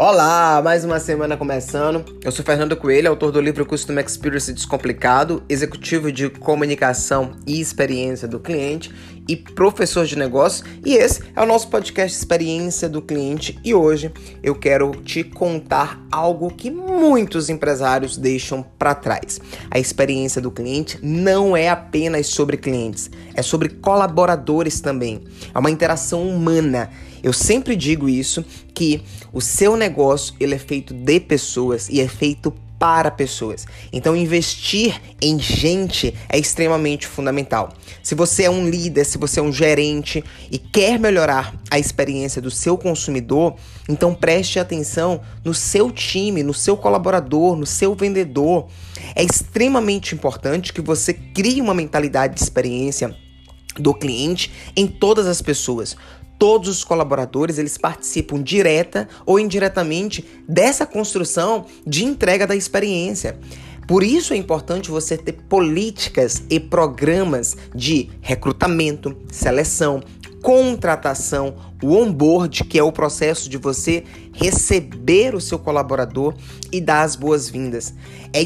Olá, mais uma semana começando. Eu sou Fernando Coelho, autor do livro Customer Experience Descomplicado, executivo de comunicação e experiência do cliente e professor de negócios. E esse é o nosso podcast Experiência do Cliente. E hoje eu quero te contar algo que muitos empresários deixam para trás. A experiência do cliente não é apenas sobre clientes, é sobre colaboradores também. É uma interação humana eu sempre digo isso que o seu negócio ele é feito de pessoas e é feito para pessoas. Então, investir em gente é extremamente fundamental. Se você é um líder, se você é um gerente e quer melhorar a experiência do seu consumidor, então preste atenção no seu time, no seu colaborador, no seu vendedor. É extremamente importante que você crie uma mentalidade de experiência do cliente em todas as pessoas. Todos os colaboradores, eles participam direta ou indiretamente dessa construção de entrega da experiência. Por isso é importante você ter políticas e programas de recrutamento, seleção, contratação, o onboard, que é o processo de você receber o seu colaborador e dar as boas-vindas. É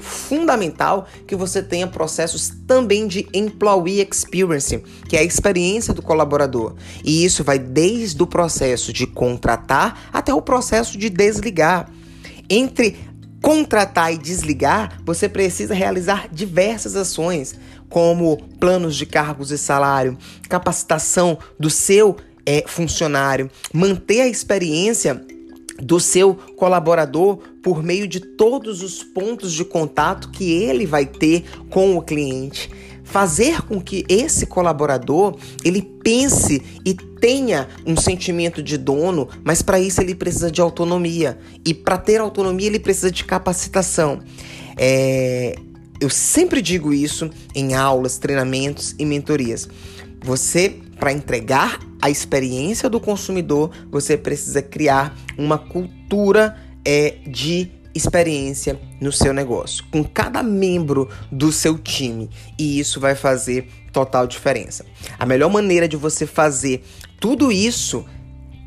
fundamental que você tenha processos também de employee experience, que é a experiência do colaborador. E isso vai desde o processo de contratar até o processo de desligar. Entre contratar e desligar, você precisa realizar diversas ações, como planos de cargos e salário, capacitação do seu é, funcionário, manter a experiência do seu colaborador por meio de todos os pontos de contato que ele vai ter com o cliente fazer com que esse colaborador ele pense e tenha um sentimento de dono, mas para isso ele precisa de autonomia e para ter autonomia ele precisa de capacitação. É, eu sempre digo isso em aulas, treinamentos e mentorias. Você, para entregar a experiência do consumidor, você precisa criar uma cultura é, de experiência no seu negócio, com cada membro do seu time, e isso vai fazer total diferença. A melhor maneira de você fazer tudo isso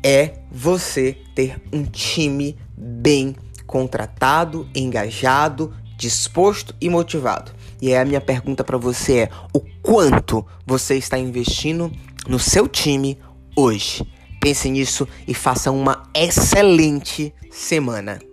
é você ter um time bem contratado, engajado, disposto e motivado. E aí a minha pergunta para você é: o quanto você está investindo no seu time hoje? Pense nisso e faça uma excelente semana.